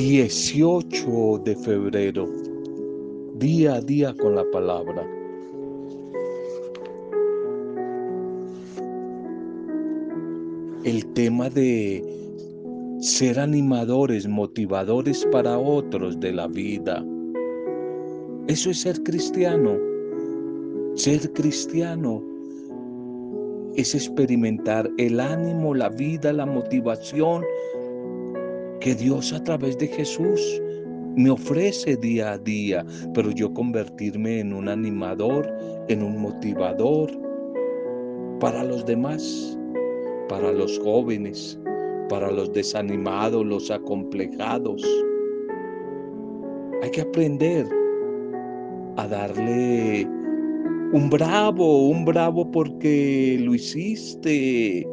18 de febrero, día a día con la palabra. El tema de ser animadores, motivadores para otros de la vida. Eso es ser cristiano. Ser cristiano es experimentar el ánimo, la vida, la motivación que Dios a través de Jesús me ofrece día a día, pero yo convertirme en un animador, en un motivador para los demás, para los jóvenes, para los desanimados, los acomplejados. Hay que aprender a darle un bravo, un bravo porque lo hiciste,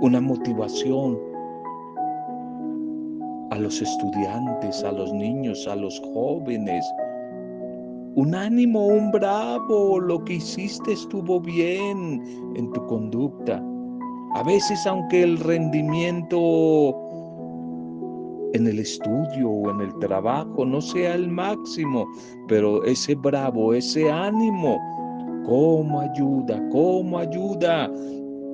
una motivación, a los estudiantes, a los niños, a los jóvenes. Un ánimo, un bravo, lo que hiciste estuvo bien en tu conducta. A veces aunque el rendimiento en el estudio o en el trabajo no sea el máximo, pero ese bravo, ese ánimo, ¿cómo ayuda? ¿Cómo ayuda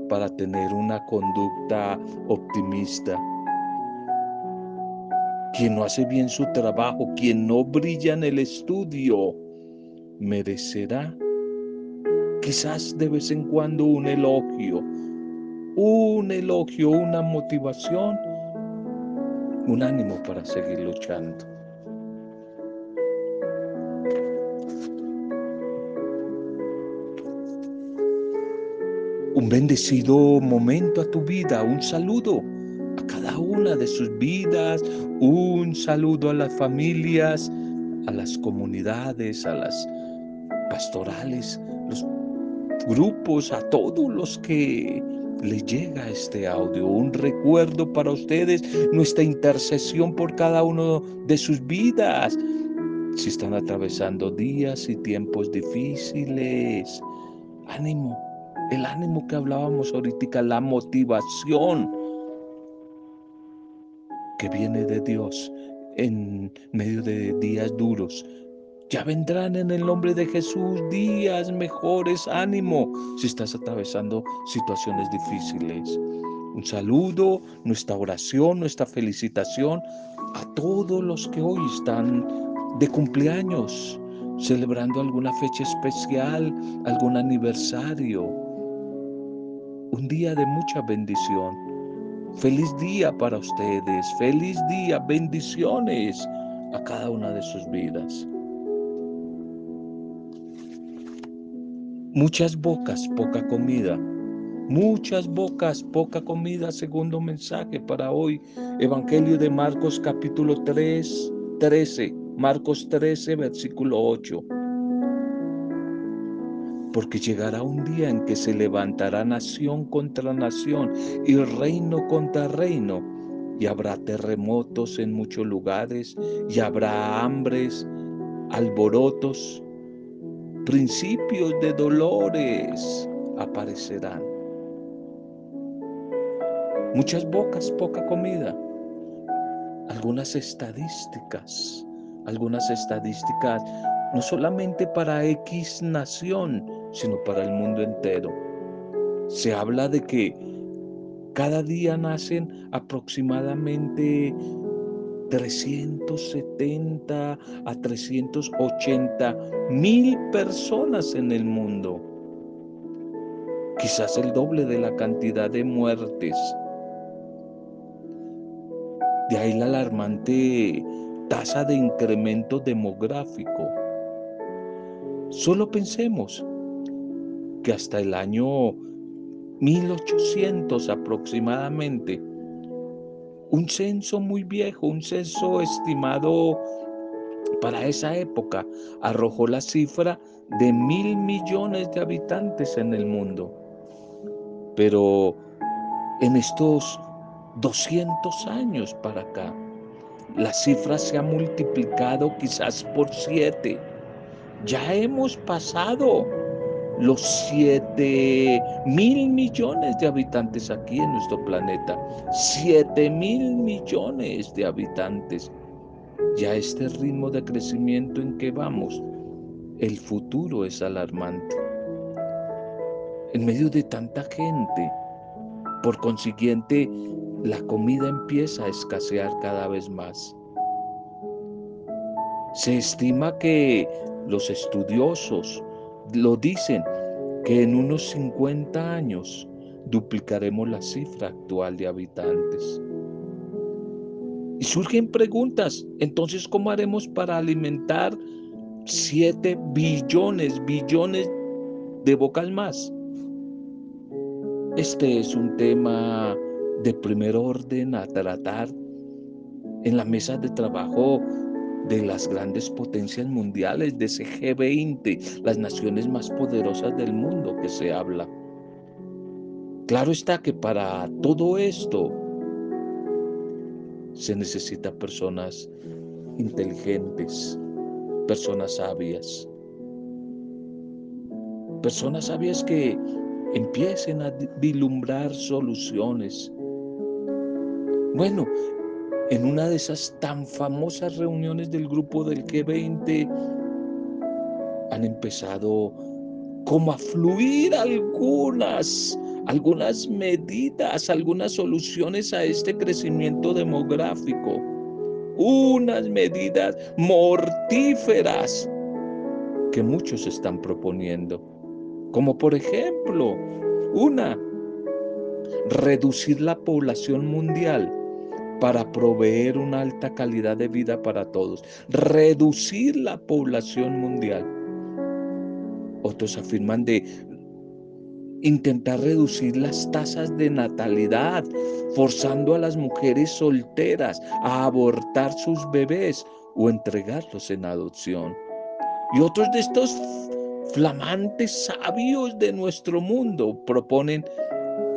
para tener una conducta optimista? Quien no hace bien su trabajo, quien no brilla en el estudio, merecerá quizás de vez en cuando un elogio, un elogio, una motivación, un ánimo para seguir luchando. Un bendecido momento a tu vida, un saludo cada una de sus vidas, un saludo a las familias, a las comunidades, a las pastorales, los grupos, a todos los que les llega este audio. Un recuerdo para ustedes, nuestra intercesión por cada uno de sus vidas. Si están atravesando días y tiempos difíciles, ánimo, el ánimo que hablábamos ahorita, la motivación viene de Dios en medio de días duros. Ya vendrán en el nombre de Jesús días mejores. Ánimo si estás atravesando situaciones difíciles. Un saludo, nuestra oración, nuestra felicitación a todos los que hoy están de cumpleaños, celebrando alguna fecha especial, algún aniversario. Un día de mucha bendición. Feliz día para ustedes, feliz día, bendiciones a cada una de sus vidas. Muchas bocas, poca comida. Muchas bocas, poca comida. Segundo mensaje para hoy. Evangelio de Marcos capítulo 3, 13. Marcos 13, versículo 8 porque llegará un día en que se levantará nación contra nación y reino contra reino, y habrá terremotos en muchos lugares, y habrá hambres, alborotos, principios de dolores aparecerán. Muchas bocas, poca comida. Algunas estadísticas, algunas estadísticas no solamente para X nación, sino para el mundo entero. Se habla de que cada día nacen aproximadamente 370 a 380 mil personas en el mundo. Quizás el doble de la cantidad de muertes. De ahí la alarmante tasa de incremento demográfico. Solo pensemos que hasta el año 1800 aproximadamente, un censo muy viejo, un censo estimado para esa época, arrojó la cifra de mil millones de habitantes en el mundo. Pero en estos 200 años para acá, la cifra se ha multiplicado quizás por siete. Ya hemos pasado los 7 mil millones de habitantes aquí en nuestro planeta. 7 mil millones de habitantes. Ya este ritmo de crecimiento en que vamos, el futuro es alarmante. En medio de tanta gente, por consiguiente, la comida empieza a escasear cada vez más. Se estima que los estudiosos lo dicen, que en unos 50 años duplicaremos la cifra actual de habitantes. Y surgen preguntas, entonces, ¿cómo haremos para alimentar 7 billones, billones de bocas más? Este es un tema de primer orden a tratar en la mesa de trabajo de las grandes potencias mundiales, de ese G20, las naciones más poderosas del mundo que se habla. Claro está que para todo esto se necesita personas inteligentes, personas sabias, personas sabias que empiecen a vislumbrar soluciones. Bueno, en una de esas tan famosas reuniones del grupo del G20 han empezado como a fluir algunas, algunas medidas, algunas soluciones a este crecimiento demográfico. Unas medidas mortíferas que muchos están proponiendo. Como por ejemplo, una, reducir la población mundial para proveer una alta calidad de vida para todos, reducir la población mundial. Otros afirman de intentar reducir las tasas de natalidad, forzando a las mujeres solteras a abortar sus bebés o entregarlos en adopción. Y otros de estos flamantes sabios de nuestro mundo proponen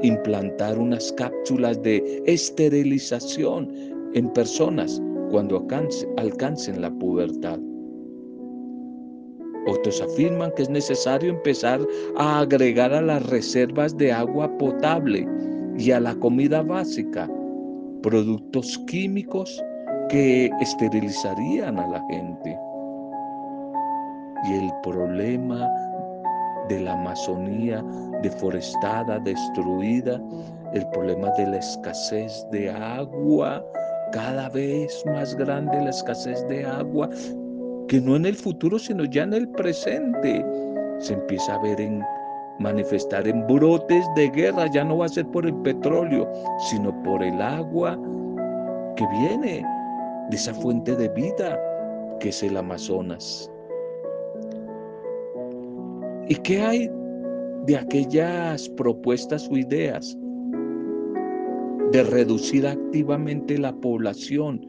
implantar unas cápsulas de esterilización en personas cuando alcancen la pubertad. Otros afirman que es necesario empezar a agregar a las reservas de agua potable y a la comida básica productos químicos que esterilizarían a la gente. Y el problema de la Amazonía deforestada, destruida, el problema de la escasez de agua, cada vez más grande la escasez de agua, que no en el futuro, sino ya en el presente, se empieza a ver en manifestar en brotes de guerra, ya no va a ser por el petróleo, sino por el agua que viene de esa fuente de vida que es el Amazonas. ¿Y qué hay de aquellas propuestas o ideas de reducir activamente la población,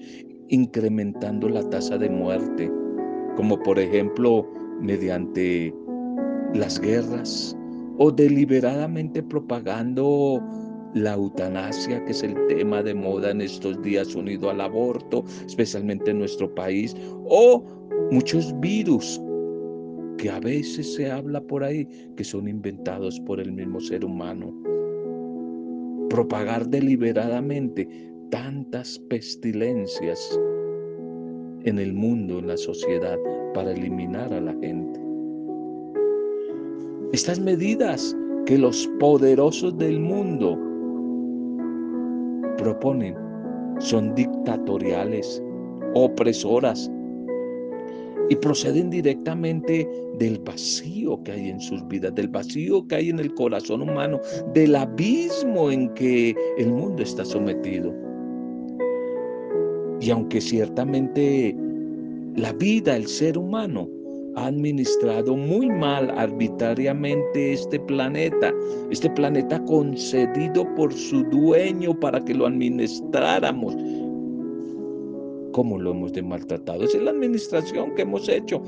incrementando la tasa de muerte, como por ejemplo mediante las guerras o deliberadamente propagando la eutanasia, que es el tema de moda en estos días unido al aborto, especialmente en nuestro país, o muchos virus que a veces se habla por ahí que son inventados por el mismo ser humano. Propagar deliberadamente tantas pestilencias en el mundo, en la sociedad, para eliminar a la gente. Estas medidas que los poderosos del mundo proponen son dictatoriales, opresoras, y proceden directamente del vacío que hay en sus vidas, del vacío que hay en el corazón humano, del abismo en que el mundo está sometido. Y aunque ciertamente la vida, el ser humano, ha administrado muy mal arbitrariamente este planeta, este planeta concedido por su dueño para que lo administráramos, cómo lo hemos de maltratado. Esa es la administración que hemos hecho.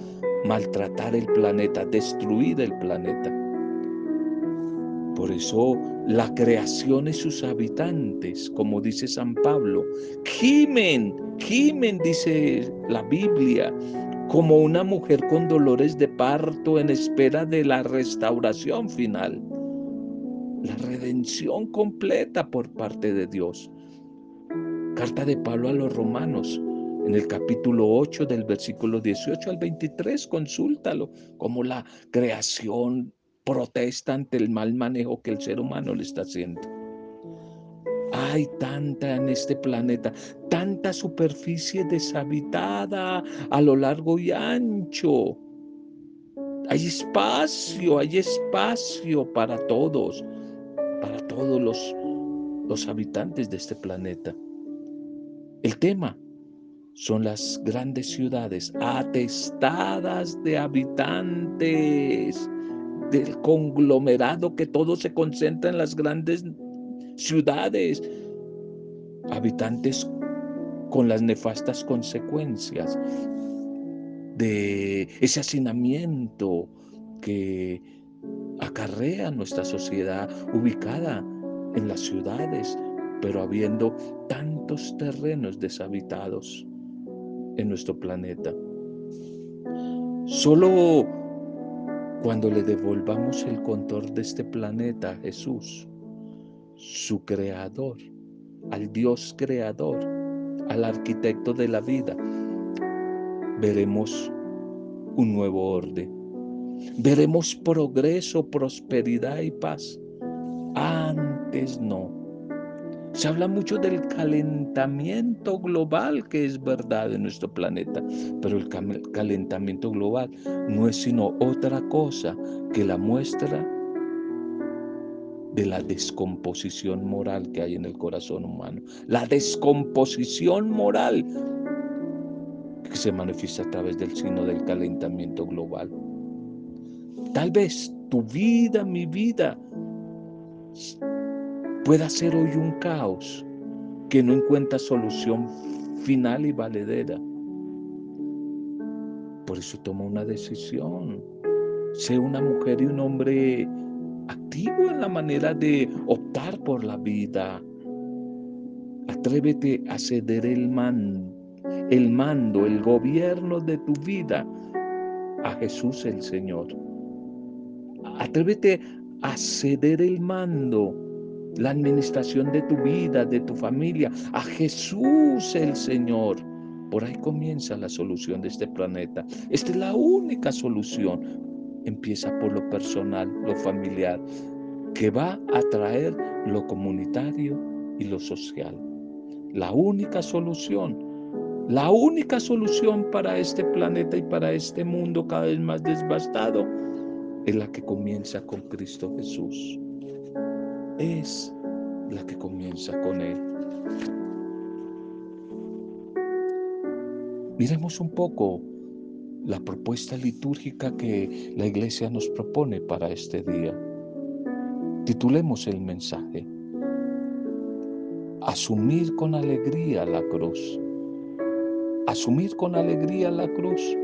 Maltratar el planeta, destruir el planeta. Por eso la creación y sus habitantes, como dice San Pablo, gimen, gimen, dice la Biblia, como una mujer con dolores de parto en espera de la restauración final, la redención completa por parte de Dios. Carta de Pablo a los romanos, en el capítulo 8 del versículo 18 al 23, consúltalo, como la creación protesta ante el mal manejo que el ser humano le está haciendo. Hay tanta en este planeta, tanta superficie deshabitada a lo largo y ancho. Hay espacio, hay espacio para todos, para todos los, los habitantes de este planeta. El tema son las grandes ciudades atestadas de habitantes, del conglomerado que todo se concentra en las grandes ciudades, habitantes con las nefastas consecuencias de ese hacinamiento que acarrea nuestra sociedad ubicada en las ciudades, pero habiendo tantos terrenos deshabitados en nuestro planeta. Solo cuando le devolvamos el control de este planeta a Jesús, su creador, al Dios creador, al arquitecto de la vida, veremos un nuevo orden. Veremos progreso, prosperidad y paz. Antes no. Se habla mucho del calentamiento global, que es verdad en nuestro planeta, pero el calentamiento global no es sino otra cosa que la muestra de la descomposición moral que hay en el corazón humano. La descomposición moral que se manifiesta a través del signo del calentamiento global. Tal vez tu vida, mi vida, pueda ser hoy un caos que no encuentra solución final y valedera. Por eso toma una decisión. Sé una mujer y un hombre activo en la manera de optar por la vida. Atrévete a ceder el mando, el mando, el gobierno de tu vida a Jesús el Señor. Atrévete a ceder el mando la administración de tu vida, de tu familia, a Jesús el Señor. Por ahí comienza la solución de este planeta. Esta es la única solución. Empieza por lo personal, lo familiar, que va a traer lo comunitario y lo social. La única solución, la única solución para este planeta y para este mundo cada vez más devastado es la que comienza con Cristo Jesús es la que comienza con Él. Miremos un poco la propuesta litúrgica que la iglesia nos propone para este día. Titulemos el mensaje. Asumir con alegría la cruz. Asumir con alegría la cruz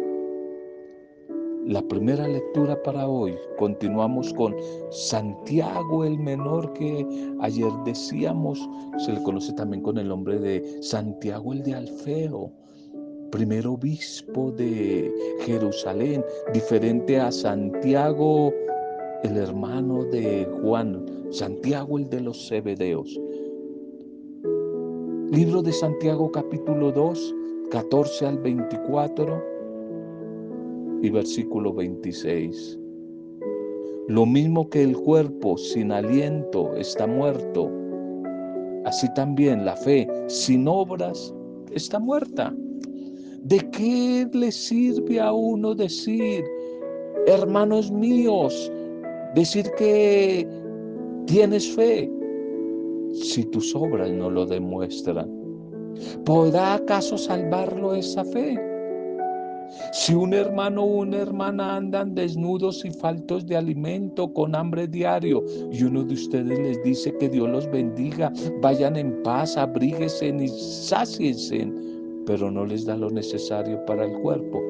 la primera lectura para hoy. Continuamos con Santiago el Menor que ayer decíamos, se le conoce también con el nombre de Santiago el de Alfeo, primer obispo de Jerusalén, diferente a Santiago el hermano de Juan, Santiago el de los Zebedeos. Libro de Santiago capítulo 2, 14 al 24 y versículo 26. Lo mismo que el cuerpo sin aliento está muerto, así también la fe sin obras está muerta. ¿De qué le sirve a uno decir, hermanos míos, decir que tienes fe si tus obras no lo demuestran? ¿Podrá acaso salvarlo esa fe? Si un hermano o una hermana andan desnudos y faltos de alimento, con hambre diario, y uno de ustedes les dice que Dios los bendiga, vayan en paz, abríguense y sáciense, pero no les da lo necesario para el cuerpo,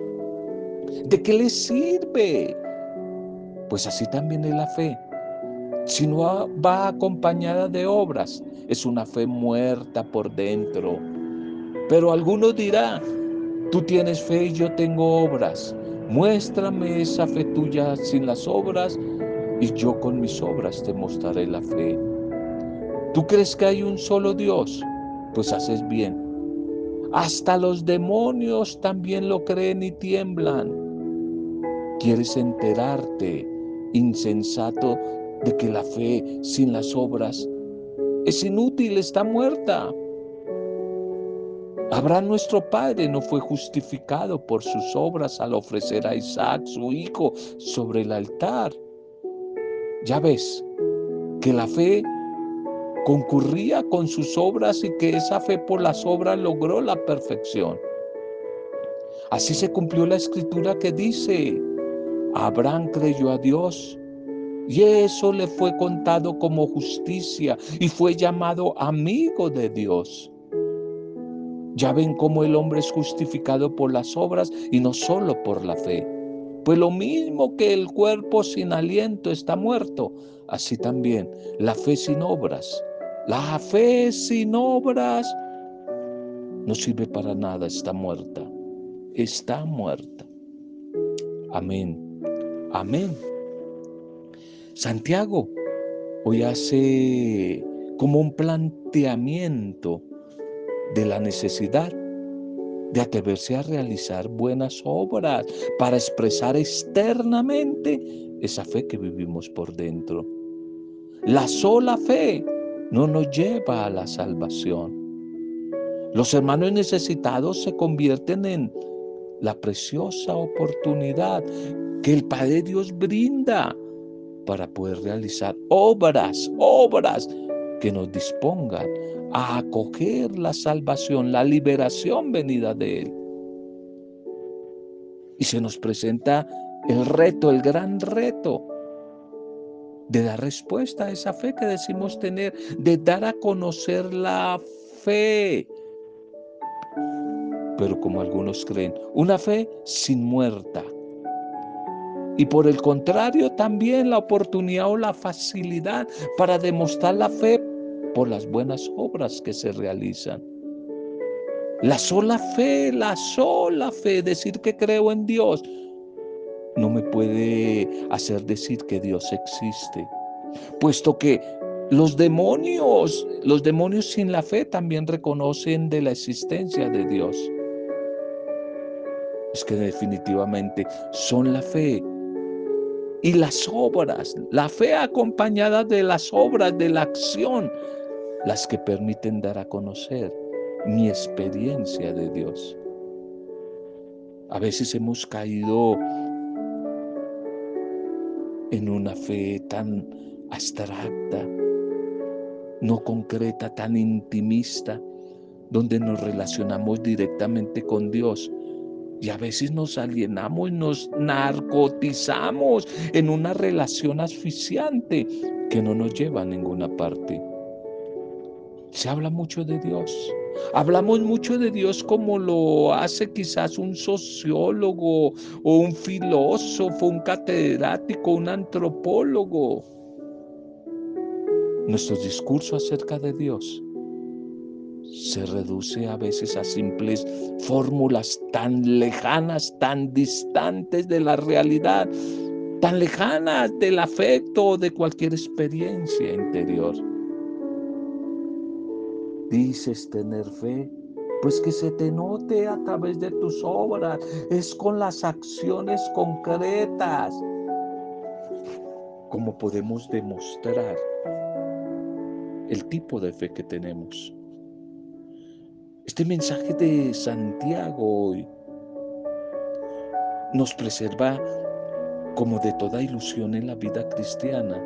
¿de qué les sirve? Pues así también es la fe. Si no va acompañada de obras, es una fe muerta por dentro. Pero algunos dirán, Tú tienes fe y yo tengo obras. Muéstrame esa fe tuya sin las obras y yo con mis obras te mostraré la fe. ¿Tú crees que hay un solo Dios? Pues haces bien. Hasta los demonios también lo creen y tiemblan. ¿Quieres enterarte, insensato, de que la fe sin las obras es inútil, está muerta? Abraham nuestro padre no fue justificado por sus obras al ofrecer a Isaac, su hijo, sobre el altar. Ya ves que la fe concurría con sus obras y que esa fe por las obras logró la perfección. Así se cumplió la escritura que dice, Abraham creyó a Dios y eso le fue contado como justicia y fue llamado amigo de Dios. Ya ven cómo el hombre es justificado por las obras y no solo por la fe. Pues lo mismo que el cuerpo sin aliento está muerto, así también la fe sin obras. La fe sin obras no sirve para nada, está muerta. Está muerta. Amén. Amén. Santiago hoy hace como un planteamiento de la necesidad de atreverse a realizar buenas obras para expresar externamente esa fe que vivimos por dentro. La sola fe no nos lleva a la salvación. Los hermanos necesitados se convierten en la preciosa oportunidad que el Padre Dios brinda para poder realizar obras, obras que nos dispongan a acoger la salvación, la liberación venida de Él. Y se nos presenta el reto, el gran reto de dar respuesta a esa fe que decimos tener, de dar a conocer la fe. Pero como algunos creen, una fe sin muerta. Y por el contrario, también la oportunidad o la facilidad para demostrar la fe por las buenas obras que se realizan. La sola fe, la sola fe, decir que creo en Dios, no me puede hacer decir que Dios existe, puesto que los demonios, los demonios sin la fe también reconocen de la existencia de Dios. Es que definitivamente son la fe y las obras, la fe acompañada de las obras, de la acción, las que permiten dar a conocer mi experiencia de Dios. A veces hemos caído en una fe tan abstracta, no concreta, tan intimista, donde nos relacionamos directamente con Dios. Y a veces nos alienamos, nos narcotizamos en una relación asfixiante que no nos lleva a ninguna parte. Se habla mucho de Dios. Hablamos mucho de Dios como lo hace quizás un sociólogo o un filósofo, un catedrático, un antropólogo. Nuestro discurso acerca de Dios se reduce a veces a simples fórmulas tan lejanas, tan distantes de la realidad, tan lejanas del afecto o de cualquier experiencia interior dices tener fe, pues que se te note a través de tus obras, es con las acciones concretas como podemos demostrar el tipo de fe que tenemos. Este mensaje de Santiago hoy nos preserva como de toda ilusión en la vida cristiana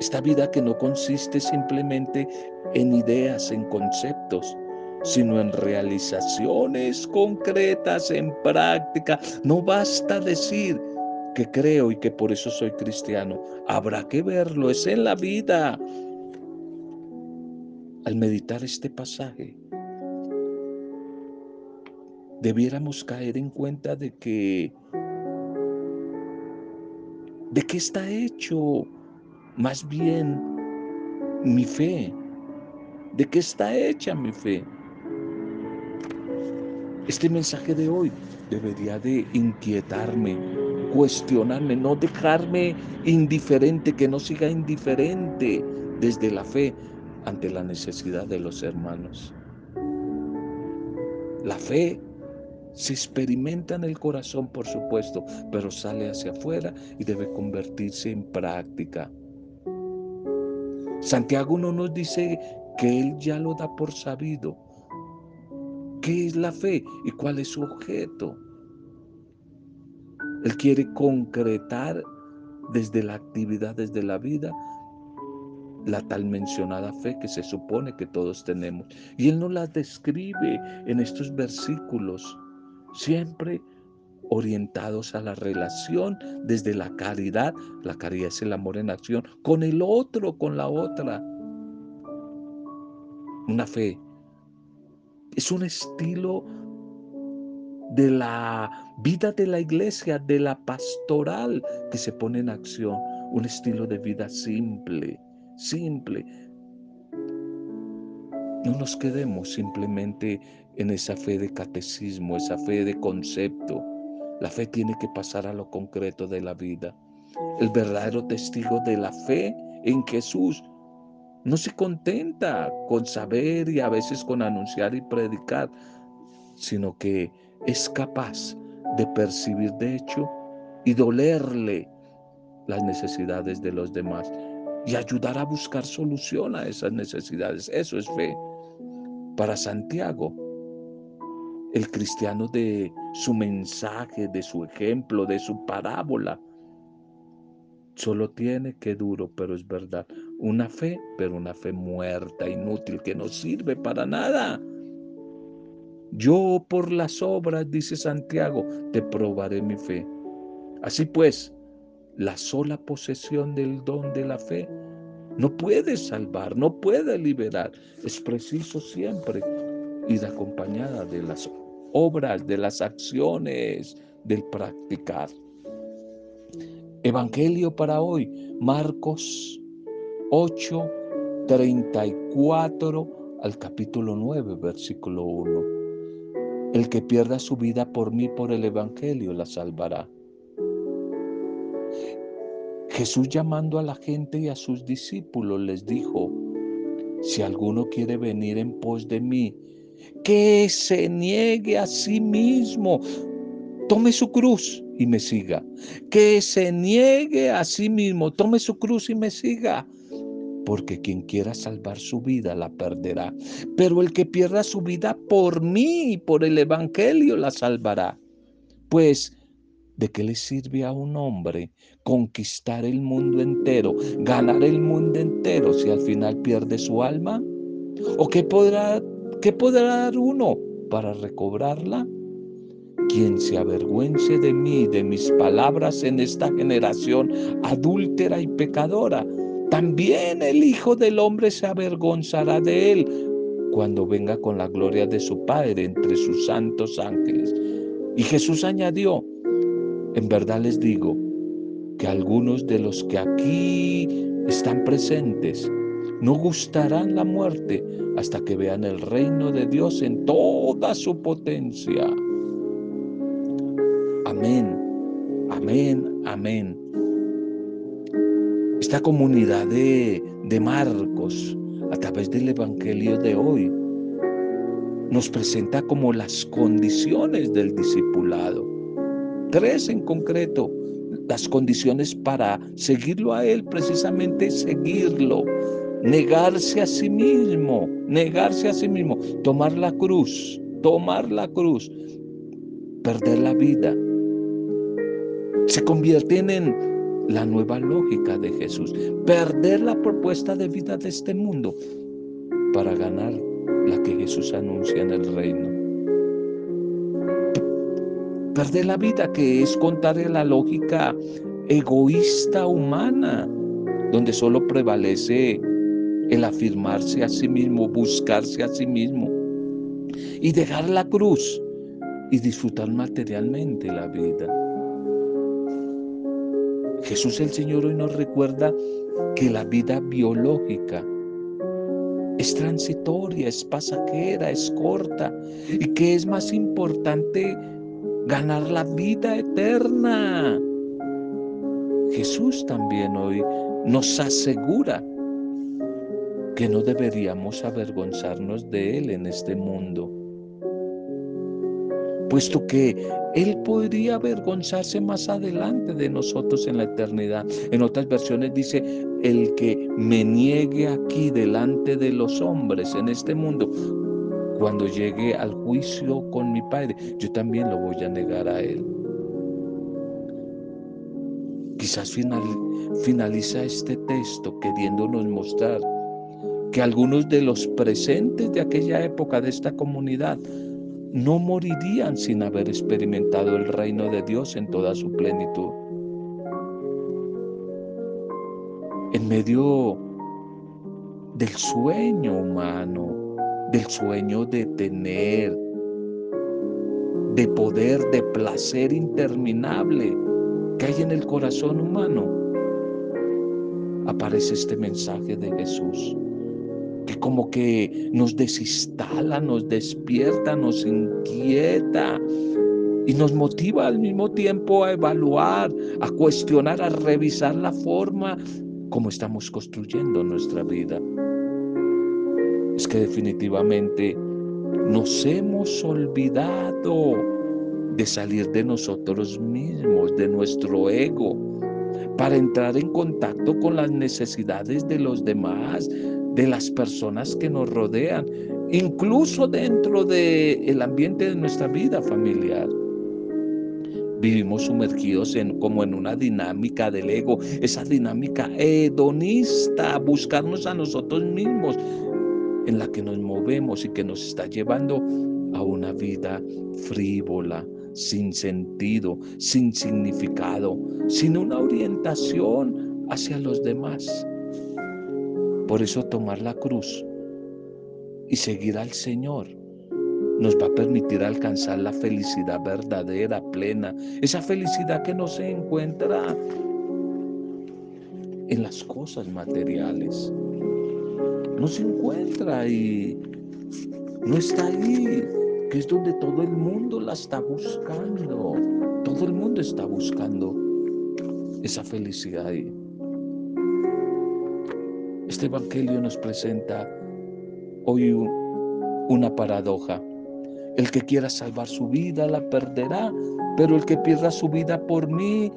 esta vida que no consiste simplemente en ideas, en conceptos, sino en realizaciones concretas, en práctica. No basta decir que creo y que por eso soy cristiano. Habrá que verlo, es en la vida. Al meditar este pasaje, debiéramos caer en cuenta de que de qué está hecho más bien mi fe. ¿De qué está hecha mi fe? Este mensaje de hoy debería de inquietarme, cuestionarme, no dejarme indiferente, que no siga indiferente desde la fe ante la necesidad de los hermanos. La fe se experimenta en el corazón, por supuesto, pero sale hacia afuera y debe convertirse en práctica. Santiago no nos dice que él ya lo da por sabido. ¿Qué es la fe y cuál es su objeto? Él quiere concretar desde la actividad, desde la vida, la tal mencionada fe que se supone que todos tenemos. Y Él nos la describe en estos versículos, siempre orientados a la relación desde la caridad. La caridad es el amor en acción con el otro, con la otra. Una fe es un estilo de la vida de la iglesia, de la pastoral que se pone en acción. Un estilo de vida simple, simple. No nos quedemos simplemente en esa fe de catecismo, esa fe de concepto. La fe tiene que pasar a lo concreto de la vida. El verdadero testigo de la fe en Jesús no se contenta con saber y a veces con anunciar y predicar, sino que es capaz de percibir de hecho y dolerle las necesidades de los demás y ayudar a buscar solución a esas necesidades. Eso es fe. Para Santiago, el cristiano de su mensaje, de su ejemplo, de su parábola, solo tiene que duro, pero es verdad, una fe, pero una fe muerta, inútil, que no sirve para nada. Yo por las obras, dice Santiago, te probaré mi fe. Así pues, la sola posesión del don de la fe no puede salvar, no puede liberar. Es preciso siempre ir acompañada de las obras, de las acciones, del practicar. Evangelio para hoy, Marcos 8, 34 al capítulo 9, versículo 1. El que pierda su vida por mí, por el Evangelio, la salvará. Jesús llamando a la gente y a sus discípulos les dijo, si alguno quiere venir en pos de mí, que se niegue a sí mismo, tome su cruz y me siga. Que se niegue a sí mismo, tome su cruz y me siga. Porque quien quiera salvar su vida la perderá. Pero el que pierda su vida por mí y por el Evangelio la salvará. Pues ¿De qué le sirve a un hombre conquistar el mundo entero, ganar el mundo entero si al final pierde su alma? ¿O qué podrá, qué podrá dar uno para recobrarla? Quien se avergüence de mí, de mis palabras en esta generación adúltera y pecadora, también el Hijo del Hombre se avergonzará de él cuando venga con la gloria de su Padre entre sus santos ángeles. Y Jesús añadió, en verdad les digo que algunos de los que aquí están presentes no gustarán la muerte hasta que vean el reino de Dios en toda su potencia. Amén, amén, amén. Esta comunidad de, de Marcos, a través del Evangelio de hoy, nos presenta como las condiciones del discipulado Tres en concreto, las condiciones para seguirlo a Él, precisamente seguirlo, negarse a sí mismo, negarse a sí mismo, tomar la cruz, tomar la cruz, perder la vida. Se convierten en la nueva lógica de Jesús, perder la propuesta de vida de este mundo para ganar la que Jesús anuncia en el reino perder la vida, que es contar la lógica egoísta humana, donde solo prevalece el afirmarse a sí mismo, buscarse a sí mismo y dejar la cruz y disfrutar materialmente la vida. Jesús el Señor hoy nos recuerda que la vida biológica es transitoria, es pasajera, es corta y que es más importante ganar la vida eterna. Jesús también hoy nos asegura que no deberíamos avergonzarnos de Él en este mundo, puesto que Él podría avergonzarse más adelante de nosotros en la eternidad. En otras versiones dice, el que me niegue aquí delante de los hombres en este mundo, cuando llegue al juicio con mi Padre, yo también lo voy a negar a Él. Quizás finaliza este texto queriéndonos mostrar que algunos de los presentes de aquella época de esta comunidad no morirían sin haber experimentado el reino de Dios en toda su plenitud. En medio del sueño humano, del sueño de tener, de poder, de placer interminable que hay en el corazón humano, aparece este mensaje de Jesús que como que nos desinstala, nos despierta, nos inquieta y nos motiva al mismo tiempo a evaluar, a cuestionar, a revisar la forma como estamos construyendo nuestra vida. Es que definitivamente nos hemos olvidado de salir de nosotros mismos, de nuestro ego, para entrar en contacto con las necesidades de los demás, de las personas que nos rodean, incluso dentro del ambiente de nuestra vida familiar. Vivimos sumergidos en como en una dinámica del ego, esa dinámica hedonista, buscarnos a nosotros mismos, en la que nos movemos y que nos está llevando a una vida frívola, sin sentido, sin significado, sin una orientación hacia los demás. Por eso tomar la cruz y seguir al Señor nos va a permitir alcanzar la felicidad verdadera, plena, esa felicidad que no se encuentra en las cosas materiales. No se encuentra y no está ahí, que es donde todo el mundo la está buscando. Todo el mundo está buscando esa felicidad ahí. Este Evangelio nos presenta hoy una paradoja. El que quiera salvar su vida la perderá, pero el que pierda su vida por mí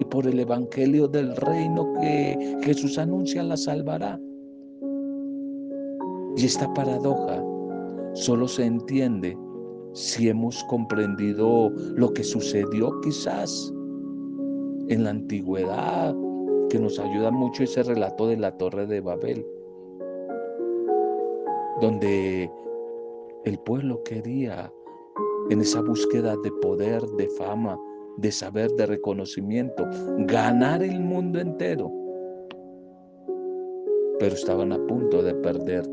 y por el Evangelio del reino que Jesús anuncia la salvará. Y esta paradoja solo se entiende si hemos comprendido lo que sucedió quizás en la antigüedad que nos ayuda mucho ese relato de la Torre de Babel, donde el pueblo quería, en esa búsqueda de poder, de fama, de saber, de reconocimiento, ganar el mundo entero. Pero estaban a punto de perder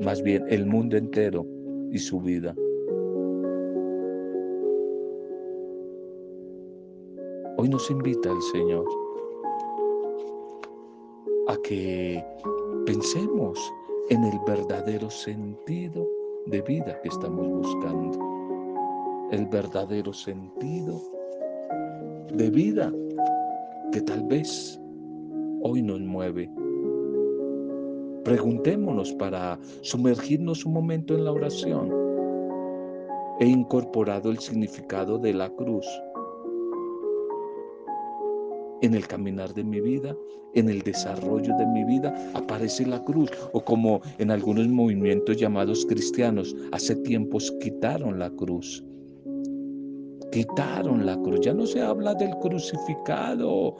más bien el mundo entero y su vida. Hoy nos invita el Señor que pensemos en el verdadero sentido de vida que estamos buscando. El verdadero sentido de vida que tal vez hoy nos mueve. Preguntémonos para sumergirnos un momento en la oración. He incorporado el significado de la cruz en el caminar de mi vida, en el desarrollo de mi vida, aparece la cruz. O como en algunos movimientos llamados cristianos, hace tiempos quitaron la cruz. Quitaron la cruz. Ya no se habla del crucificado,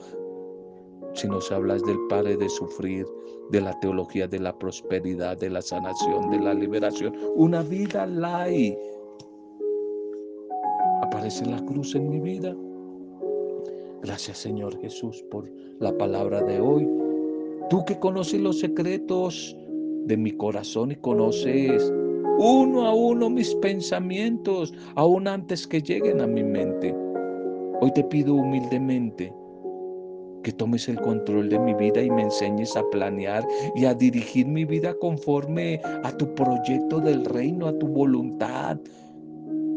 sino se habla del Padre de sufrir, de la teología de la prosperidad, de la sanación, de la liberación. Una vida light. Aparece la cruz en mi vida Gracias Señor Jesús por la palabra de hoy. Tú que conoces los secretos de mi corazón y conoces uno a uno mis pensamientos, aún antes que lleguen a mi mente. Hoy te pido humildemente que tomes el control de mi vida y me enseñes a planear y a dirigir mi vida conforme a tu proyecto del reino, a tu voluntad.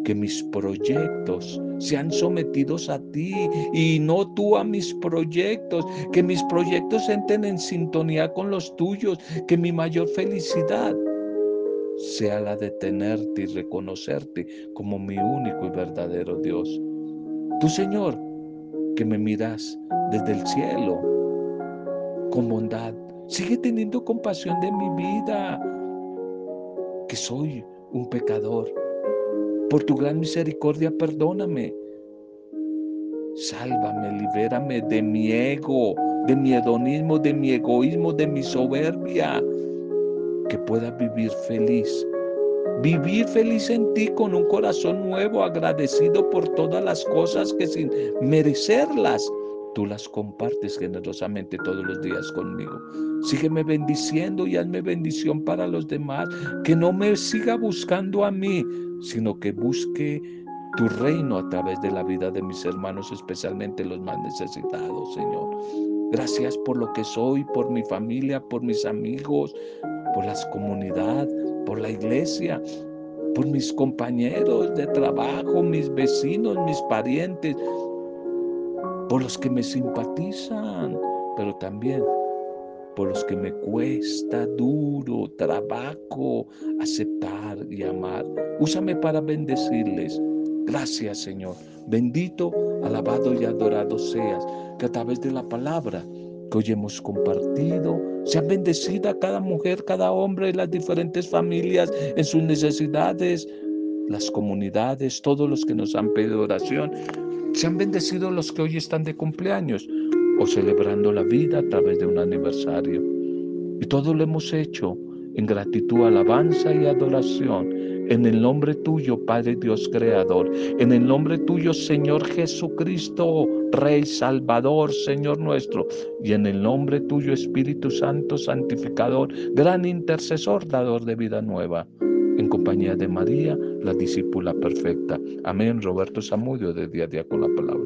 Que mis proyectos sean sometidos a ti y no tú a mis proyectos. Que mis proyectos entren en sintonía con los tuyos. Que mi mayor felicidad sea la de tenerte y reconocerte como mi único y verdadero Dios. Tú, Señor, que me miras desde el cielo con bondad. Sigue teniendo compasión de mi vida, que soy un pecador. Por tu gran misericordia, perdóname. Sálvame, libérame de mi ego, de mi hedonismo, de mi egoísmo, de mi soberbia. Que pueda vivir feliz Vivir feliz en ti con un corazón nuevo, agradecido por todas las cosas que sin merecerlas, tú las compartes generosamente todos los días conmigo. Sígueme bendiciendo y hazme bendición para los demás. Que no me siga buscando a mí, sino que busque tu reino a través de la vida de mis hermanos, especialmente los más necesitados, Señor. Gracias por lo que soy, por mi familia, por mis amigos, por las comunidades por la iglesia, por mis compañeros de trabajo, mis vecinos, mis parientes, por los que me simpatizan, pero también por los que me cuesta duro trabajo aceptar y amar. Úsame para bendecirles. Gracias, Señor. Bendito, alabado y adorado seas, que a través de la palabra que hoy hemos compartido. Sea bendecida cada mujer, cada hombre, las diferentes familias en sus necesidades, las comunidades, todos los que nos han pedido oración. Sean bendecidos los que hoy están de cumpleaños o celebrando la vida a través de un aniversario. Y todo lo hemos hecho en gratitud, alabanza y adoración en el nombre tuyo, Padre Dios Creador. En el nombre tuyo, Señor Jesucristo, Rey Salvador, Señor nuestro. Y en el nombre tuyo, Espíritu Santo, Santificador, gran intercesor, dador de vida nueva. En compañía de María, la discípula perfecta. Amén. Roberto Zamudio, de día a día con la palabra.